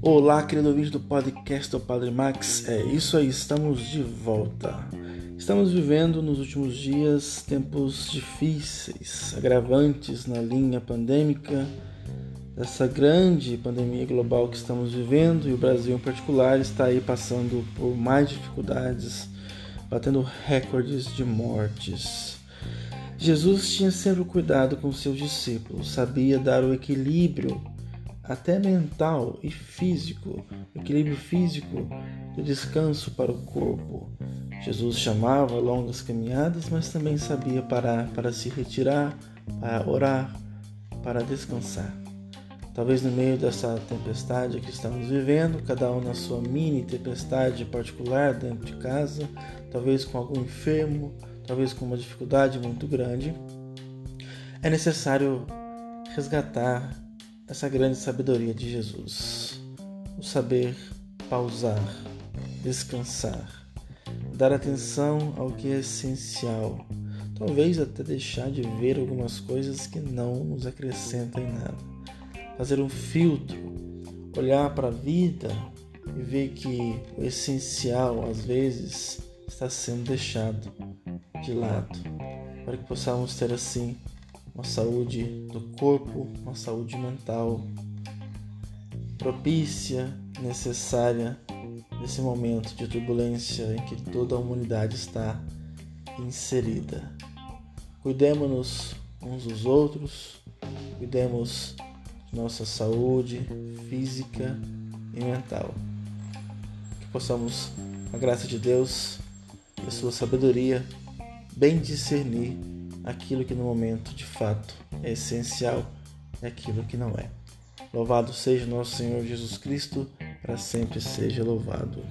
Olá, querido ouvinte do podcast do Padre Max. É isso aí, estamos de volta. Estamos vivendo nos últimos dias tempos difíceis, agravantes na linha pandêmica dessa grande pandemia global que estamos vivendo e o Brasil em particular está aí passando por mais dificuldades, batendo recordes de mortes. Jesus tinha sempre cuidado com seus discípulos, sabia dar o equilíbrio até mental e físico, equilíbrio físico de descanso para o corpo. Jesus chamava longas caminhadas, mas também sabia parar para se retirar, para orar, para descansar. Talvez no meio dessa tempestade que estamos vivendo, cada um na sua mini tempestade particular dentro de casa, talvez com algum enfermo, talvez com uma dificuldade muito grande, é necessário resgatar essa grande sabedoria de Jesus. O saber pausar, descansar, dar atenção ao que é essencial, talvez até deixar de ver algumas coisas que não nos acrescentam em nada. Fazer um filtro, olhar para a vida e ver que o essencial às vezes está sendo deixado de lado, para que possamos ter assim uma saúde do corpo, uma saúde mental propícia, necessária nesse momento de turbulência em que toda a humanidade está inserida. Cuidemos-nos uns dos outros, cuidemos de nossa saúde física e mental. Que possamos, com a graça de Deus e a sua sabedoria, bem discernir aquilo que no momento de fato é essencial e aquilo que não é. Louvado seja nosso Senhor Jesus Cristo, para sempre seja louvado.